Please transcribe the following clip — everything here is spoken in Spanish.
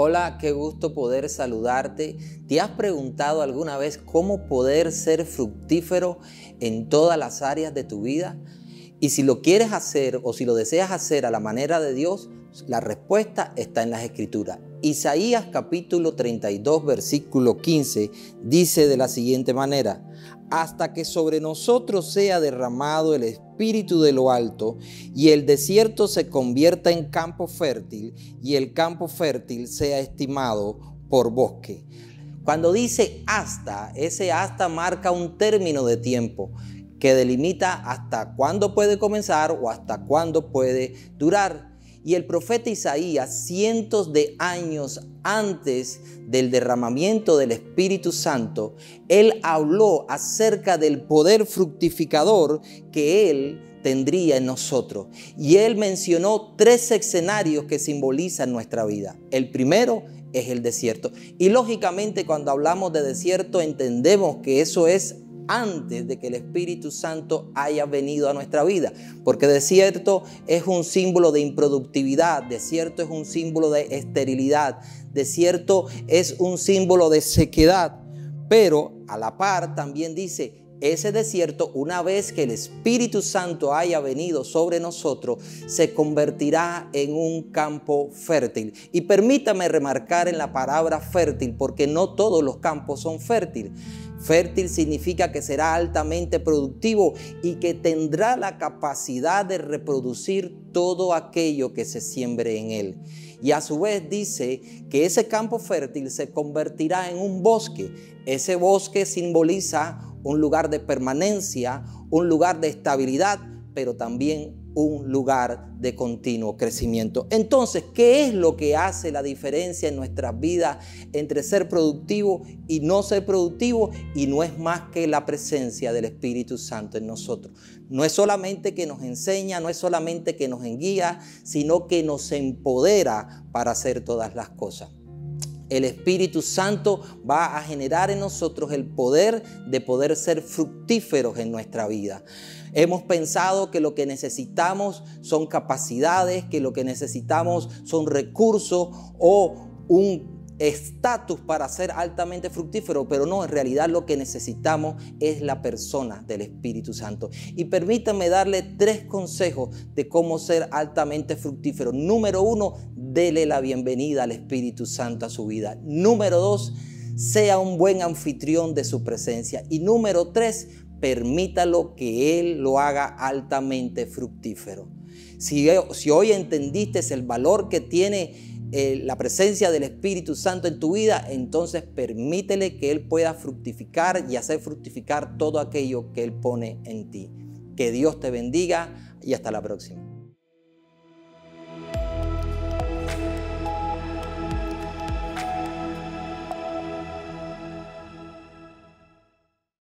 Hola, qué gusto poder saludarte. ¿Te has preguntado alguna vez cómo poder ser fructífero en todas las áreas de tu vida? Y si lo quieres hacer o si lo deseas hacer a la manera de Dios, la respuesta está en las escrituras. Isaías capítulo 32 versículo 15 dice de la siguiente manera, hasta que sobre nosotros sea derramado el espíritu de lo alto y el desierto se convierta en campo fértil y el campo fértil sea estimado por bosque. Cuando dice hasta, ese hasta marca un término de tiempo que delimita hasta cuándo puede comenzar o hasta cuándo puede durar. Y el profeta Isaías, cientos de años antes del derramamiento del Espíritu Santo, él habló acerca del poder fructificador que él tendría en nosotros. Y él mencionó tres escenarios que simbolizan nuestra vida. El primero es el desierto. Y lógicamente cuando hablamos de desierto entendemos que eso es antes de que el Espíritu Santo haya venido a nuestra vida. Porque desierto es un símbolo de improductividad, desierto es un símbolo de esterilidad, desierto es un símbolo de sequedad. Pero a la par también dice, ese desierto, una vez que el Espíritu Santo haya venido sobre nosotros, se convertirá en un campo fértil. Y permítame remarcar en la palabra fértil, porque no todos los campos son fértiles. Fértil significa que será altamente productivo y que tendrá la capacidad de reproducir todo aquello que se siembre en él. Y a su vez dice que ese campo fértil se convertirá en un bosque. Ese bosque simboliza un lugar de permanencia, un lugar de estabilidad, pero también un lugar de continuo crecimiento. Entonces, ¿qué es lo que hace la diferencia en nuestras vidas entre ser productivo y no ser productivo? Y no es más que la presencia del Espíritu Santo en nosotros. No es solamente que nos enseña, no es solamente que nos enguía, sino que nos empodera para hacer todas las cosas. El Espíritu Santo va a generar en nosotros el poder de poder ser fructíferos en nuestra vida. Hemos pensado que lo que necesitamos son capacidades, que lo que necesitamos son recursos o un estatus para ser altamente fructífero, pero no, en realidad lo que necesitamos es la persona del Espíritu Santo. Y permítanme darle tres consejos de cómo ser altamente fructífero. Número uno, dele la bienvenida al Espíritu Santo a su vida. Número dos, sea un buen anfitrión de su presencia. Y número tres, permítalo que Él lo haga altamente fructífero. Si, hoy entendiste el valor que tiene eh, la presencia del Espíritu Santo en tu vida, entonces permítele que Él pueda fructificar y hacer fructificar todo aquello que Él pone en ti. Que Dios te bendiga y hasta la próxima.